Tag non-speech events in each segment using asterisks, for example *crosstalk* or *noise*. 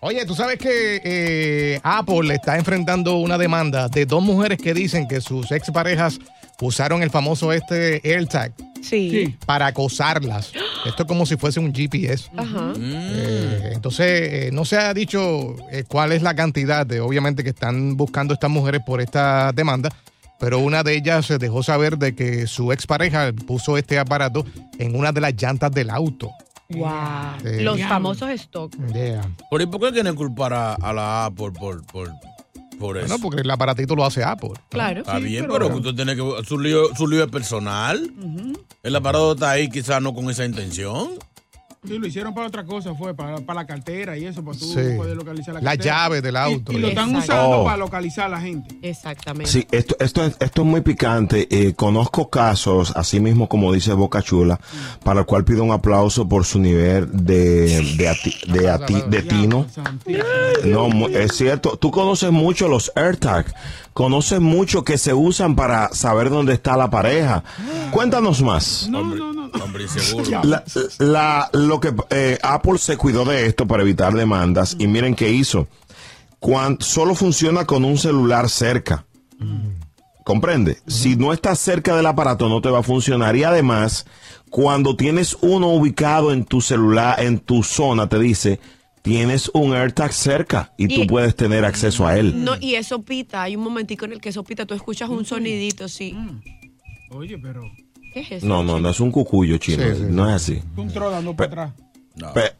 Oye, tú sabes que eh, Apple está enfrentando una demanda de dos mujeres que dicen que sus exparejas usaron el famoso este AirTag Sí. para acosarlas. Esto es como si fuese un GPS. Ajá. Eh, entonces, eh, no se ha dicho eh, cuál es la cantidad de, obviamente, que están buscando estas mujeres por esta demanda, pero una de ellas se dejó saber de que su expareja puso este aparato en una de las llantas del auto. Wow. Sí. Los famosos stock. Yeah. ¿Por, ¿y por qué quieren culpar a, a la Apple por, por, por eso? Bueno, porque el aparatito lo hace Apple. ¿no? Claro. Está bien, pero, usted tiene que. Su lío, su lío es personal. El aparato está ahí quizás no con esa intención. Sí, lo hicieron para otra cosa, fue para, para la cartera y eso, para tú Sí. poder localizar la La cartera. llave del auto. Y, y lo están Exacto. usando Oh. para localizar a la gente. Exactamente. Sí, esto, esto, es, esto es muy picante. Eh, conozco casos, así mismo como dice Boca Chula, para el cual pido un aplauso por su nivel de, de, ati- de, ati- de tino. No, es cierto. Tú conoces mucho los AirTag. Conoces mucho que se usan para saber dónde está la pareja. Cuéntanos más. No, no, no, no. hombre inseguro. La, la- lo que eh, Apple se cuidó de esto para evitar demandas y miren qué hizo. Cuan- solo funciona con un celular cerca. ¿Comprende? Si no estás cerca del aparato no te va a funcionar y además cuando tienes uno ubicado en tu celular, en tu zona, te dice tienes un AirTag cerca y, Y- tú puedes tener acceso a él. No, y eso pita. Hay un momentico en el que eso pita. Tú escuchas un sonidito, sí. Oye, pero ¿Qué es eso? No, no, no es un cucuyo chino, Sí, sí, no es así. un tro dando para atrás. Pe-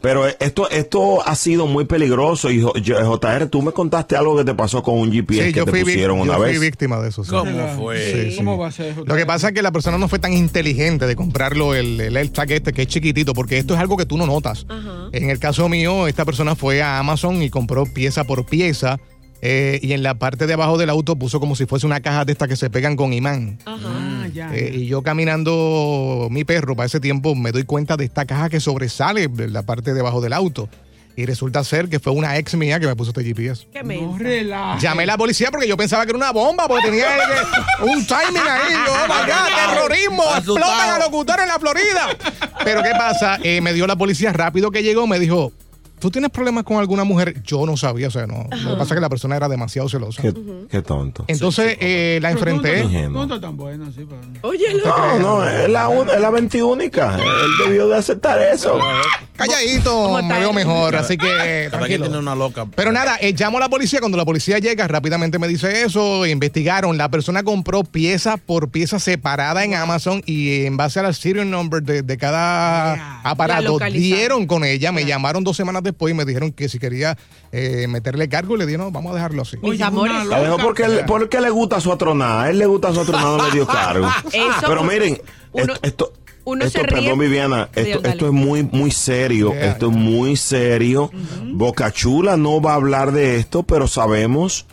Pero esto, esto ha sido muy peligroso y J- JR, tú me contaste algo que te pasó con un GPS Sí, que yo te fui, pusieron yo una fui vez. víctima de eso. sí. ¿Cómo fue? Sí, sí. ¿Cómo va a ser? Lo que pasa es que la persona no fue tan inteligente de comprarlo el, el AirTag este, que es chiquitito, porque esto es algo que tú no notas. En el caso mío, esta persona fue a Amazon y compró pieza por pieza. Eh, y en la parte de abajo del auto puso como si fuese una caja de estas que se pegan con imán. Ah, ya. Eh, ya. y yo caminando mi perro para ese tiempo me doy cuenta de esta caja que sobresale de la parte de abajo del auto. Y resulta ser que fue una ex mía que me puso este GPS. ¿Qué no mensa. relajes. Llamé a la policía porque yo pensaba que era una bomba, porque tenía el- un timing ahí. Yo, oh my God, terrorismo, explotan a locutor en la Florida. Pero ¿qué pasa? Eh, me dio la policía rápido que llegó, me dijo, ¿tú tienes problemas con alguna mujer? Yo no sabía, o sea, no. Lo que pasa es que la persona era demasiado celosa. Qué, qué tonto. Entonces eh, la no enfrenté. no estás tan bueno, sí, pero- Oye, No, no, es la, es la 21. Él debió de aceptar eso. Calladito, me veo mejor, así que Cada quien tranquilo. tiene una loca. Pero nada, eh, llamo a la policía. Cuando la policía llega, rápidamente me dice eso. Investigaron. La persona compró pieza por pieza separada en Amazon y en base al serial number de, de cada aparato dieron con ella. Me llamaron dos semanas después y me dijeron que si quería eh, meterle cargo, le dije, no, vamos a dejarlo así. Mis amores. La dejó porque, él- porque le gusta su atronada. A él le gusta su atronada, no le dio *laughs* cargo. Pero miren, esto, esto, uno esto, se ríe- perdón, Viviana, esto, esto es muy, muy serio. Yeah, esto es muy serio. Boca Chula no va a hablar de esto, pero sabemos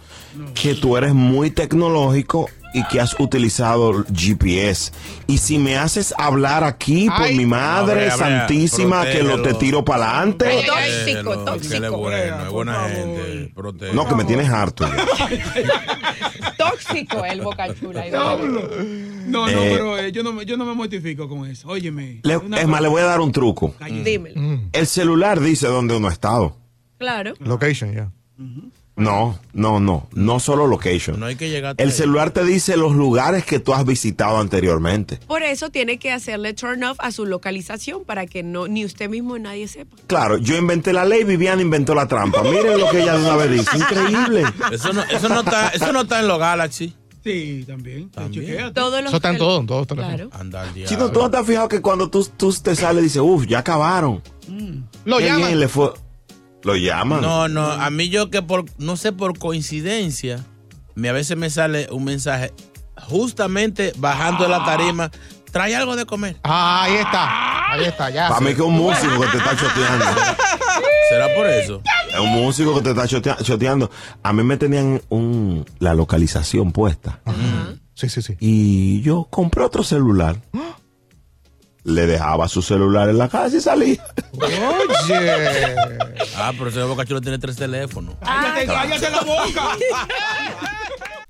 que tú eres muy tecnológico y que has utilizado GPS. Y si me haces hablar aquí por Ay. mi madre Abre, abre, santísima que lo te tiro para adelante. Tóxico, Protégelo, tóxico. que él es bueno, es buena Por gente. protégelo. No, que me tienes harto. ya. *laughs* Tóxico el boca chula. Diablo. No, no, Eh. pero eh, yo, no, me- yo no me mortifico con eso. Óyeme. Le- una es más, cosa- le voy a dar un truco. Dímelo. El celular dice dónde uno ha estado. Claro. Location, ya. No, no, no, no solo location. No hay que llegar El ahí. celular te dice los lugares que tú has visitado anteriormente. Por eso tiene que hacerle turn off a su localización para que no ni usted mismo ni nadie sepa. Claro, yo inventé la ley, Viviana inventó la trampa. Miren lo que ella de una vez dice. Increíble. Eso no, eso no está, eso no está en los Galaxy. Sí, también. También. Todos los Eso está en tel- todo, en todos los teléfonos. Claro. Chino, ¿tú no te has fijado que cuando tú, tú te sales dices, uff, ya acabaron? Lo Qué llaman. bien le fue. Lo llaman. No, no, a mí yo que por, no sé, por coincidencia, me, a veces me sale un mensaje justamente bajando de la tarima, trae algo de comer. Ah, ahí está. Ahí está, ya. Para mí que es un músico que te está choteando. *laughs* ¿Será por eso? Es un músico que te está chotea- choteando. A mí me tenían un, la localización puesta. Sí, sí, sí. Y yo compré otro celular. *gasps* Le dejaba su celular en la casa y salía. Oye. Ah, pero ese Boca Chula tiene tres teléfonos. Cállate, cállate la boca. *laughs*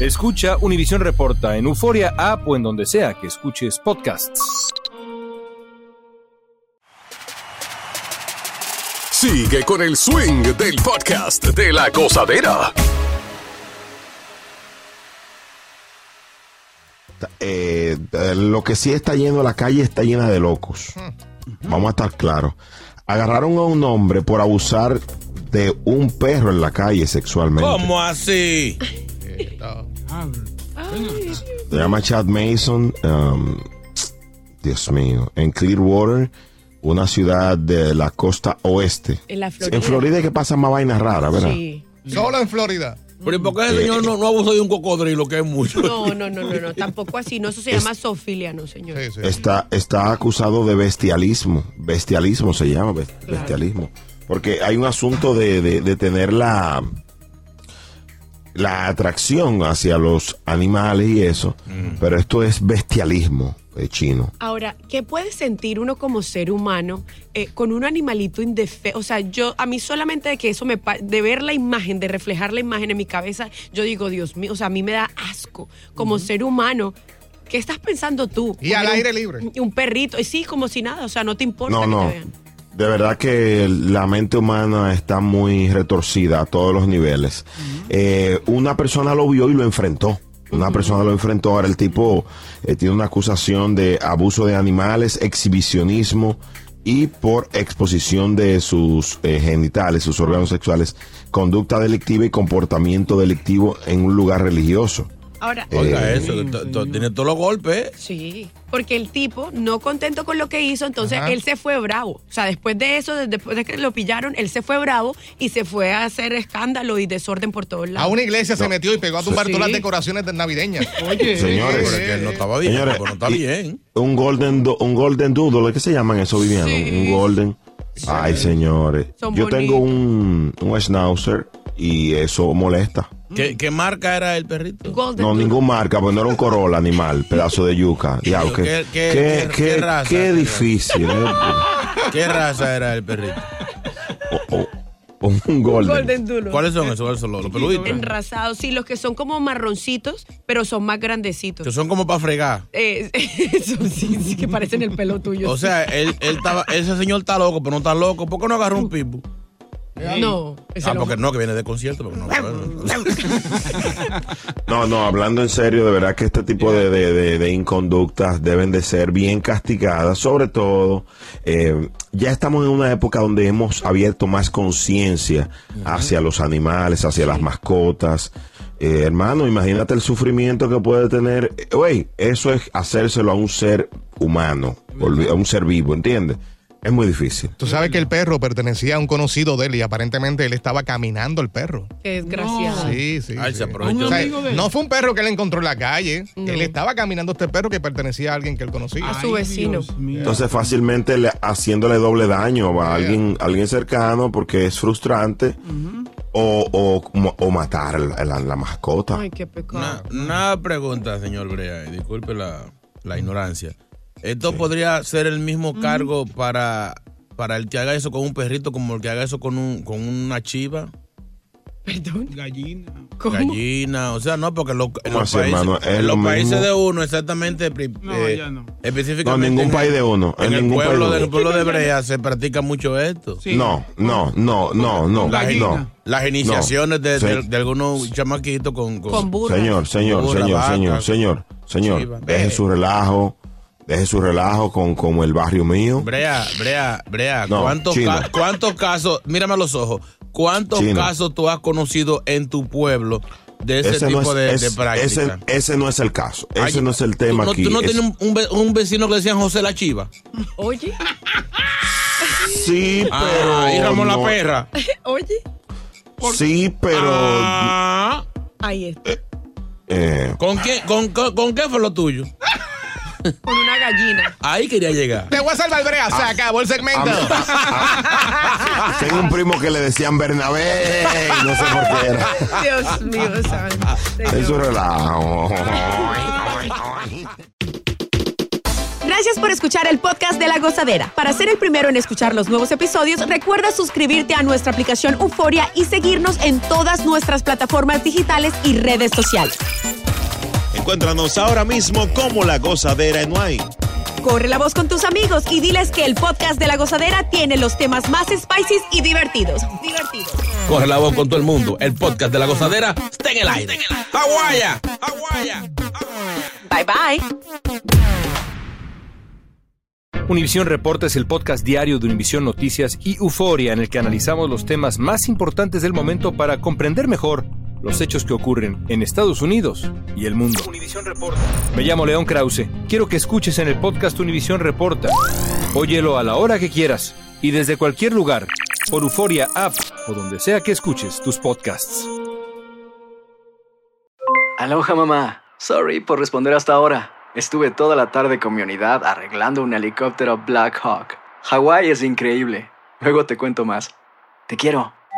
Escucha Univisión Reporta en Euforia App o en donde sea que escuches podcasts. Sigue con el swing del podcast de la gozadera. Eh, eh, lo que sí está lleno, la calle está llena de locos. Vamos a estar claros. Agarraron a un hombre por abusar de un perro en la calle sexualmente. ¿Cómo así? Se llama Chad Mason. um, Dios mío. En Clearwater, una ciudad de la costa oeste. En la Florida. En Florida es que pasan más vainas raras, ¿verdad? Sí. Solo en Florida. Pero ¿y por qué el señor no, no abusó de un cocodrilo, que es mucho? No, no, no, no, no, tampoco así. No, eso se llama zoofilia, no, señor. Está, está acusado de bestialismo. Bestialismo se llama, bes- bestialismo. Porque hay un asunto de, de- de tener la, la atracción hacia los animales y eso. Pero esto es bestialismo eh, chino. Ahora, ¿qué puede sentir uno como ser humano eh, con un animalito indefenso? O sea, yo, a mí solamente de que eso me, pa- de ver la imagen, de reflejar la imagen en mi cabeza, yo digo, Dios mío, o sea, a mí me da asco como ser humano. ¿Qué estás pensando tú? Y al un- aire libre. Un perrito, y sí, como si nada, o sea, no te importa No, que no. te vean. De verdad que la mente humana está muy retorcida a todos los niveles. Eh, una persona lo vio y lo enfrentó. Una persona lo enfrentó. Ahora el tipo eh, tiene una acusación de abuso de animales, exhibicionismo y por exposición de sus eh, genitales, sus órganos sexuales, conducta delictiva y comportamiento delictivo en un lugar religioso. Ahora, Oiga, Eh, eso, que to- to- tiene todos los golpes. Sí, porque el tipo, no contento con lo que hizo, entonces Ajá. él se fue bravo. O sea, después de eso, de- después de que lo pillaron, él se fue bravo y se fue a hacer escándalo y desorden por todos A lados. una iglesia se metió y pegó a tumbar Sí. todas las decoraciones de navideñas. *laughs* Oye, Señores. Pero es que él no estaba bien, Señores, pero no está bien. Un golden, do- un golden doodle, ¿qué se llaman eso, Viviano? Sí. Un golden. Ay, señores. Son Yo tengo un, un schnauzer y eso molesta. ¿Qué, qué marca era el perrito? Golden No, ningún marca, pues no era un Corolla animal, *laughs* pedazo de yuca. Diablo, ¿Qué- qué, qué- qué, qué- qué- qué raza? qué ¿Qué difícil. ¿eh? *laughs* ¿Qué raza era el perrito? O- o- un golden. Golden Doodle. ¿Cuáles son esos? ¿Cuáles son los, los peluditos? Enrasados, sí, los que son como marroncitos, pero son más grandecitos. Que son como para fregar. Eh, *laughs* eso sí, sí, que parecen el pelo tuyo. O sea, él, él estaba, ese señor está loco, pero no está loco. ¿Por qué no agarró un pipo? No. ese Ah, porque no, que viene de concierto. porque no, *laughs* No, no, hablando en serio, de verdad que este tipo de, de- de- de inconductas deben de ser bien castigadas, sobre todo, eh, ya estamos en una época donde hemos abierto más conciencia hacia los animales, hacia las mascotas. Eh, hermano, imagínate el sufrimiento que puede tener. Eh, Güey, eso es hacérselo a un ser humano, a un ser vivo, ¿entiendes? Es muy difícil. Tú sabes que el perro pertenecía a un conocido de él y aparentemente él estaba caminando el perro. Qué desgraciado. Sí, sí. Ay, sí. se aprovechó. Un O sea, amigo de él. no fue un perro que él encontró en la calle. No. Él estaba caminando este perro que pertenecía a alguien que él conocía. A su vecino. Entonces fácilmente le- haciéndole doble daño a alguien, a alguien cercano porque es frustrante o, o, o matar la, la- la mascota. Ay, qué pecado. Una, una pregunta, señor Brea, disculpe la, la ignorancia. ¿Esto podría ser el mismo cargo para, para el que haga eso con un perrito como el que haga eso con, un, con una chiva? Perdón. Gallina. ¿Cómo? Gallina, o sea, no, porque lo- en ¿Cómo los así, países, hermano? En lo los países de uno, exactamente, No, eh, ya no. No, específicamente. en ningún en país el- de uno. En, En el ningún pueblo, país de del uno. pueblo de Brea se practica mucho esto. Sí. No, no, no, no, no, Gallina. no. Las iniciaciones de, de- de algunos chamaquitos con, con- Con burra. Señor, señor, Burra, señor, vaca. señor, señor, señor, deje su relajo, deje su relajo con como el barrio mío. Brea, Brea, Brea, No, ¿cuántos, chino. ca- ¿cuántos casos, mírame a los ojos, cuántos Chino. casos tú has conocido en tu pueblo de ese, tipo no de, es, de práctica? ese, ese no es el caso. Ese Ay, no es el tema ¿Tú no, aquí. ¿Tú no Es- tienes un, un ve- un vecino que decían José la Chiva? *laughs* Oye, Sí, pero. Ah, y Ramón no- la Perra. *laughs* oye. Sí, pero. Ah, Ahí está. eh, ¿con, qué, con, con, con qué fue lo tuyo? Con una gallina. Ahí quería llegar. Te voy a salvar, Brea. Se acabó el segmento. tengo un primo que le decían Bernabé. No sé por qué era. Dios mío, santo. Es un relajo. Gracias por escuchar el podcast de La Gozadera. Para ser el primero en escuchar los nuevos episodios, recuerda suscribirte a nuestra aplicación Euforia y seguirnos en todas nuestras plataformas digitales y redes sociales. Encuéntranos ahora mismo como La Gozadera en Wine. Corre la voz con tus amigos y diles que el podcast de La Gozadera tiene los temas más spicy y divertidos. Divertidos. Corre la voz con todo el mundo. El podcast de la gozadera está en el aire. ¡Aguaya! ¡Aguaya! Bye bye. Univisión Reporta es el podcast diario de Univisión Noticias y Euforia en el que analizamos los temas más importantes del momento para comprender mejor los hechos que ocurren en Estados Unidos y el mundo. Me llamo León Krause. Quiero que escuches en el podcast Univisión Reporta. Óyelo a la hora que quieras y desde cualquier lugar por Euforia App o donde sea que escuches tus podcasts. Aloha mamá. Sorry por responder hasta ahora. Estuve toda la tarde con mi unidad arreglando un helicóptero Black Hawk. Hawái es increíble. Luego te cuento más. Te quiero.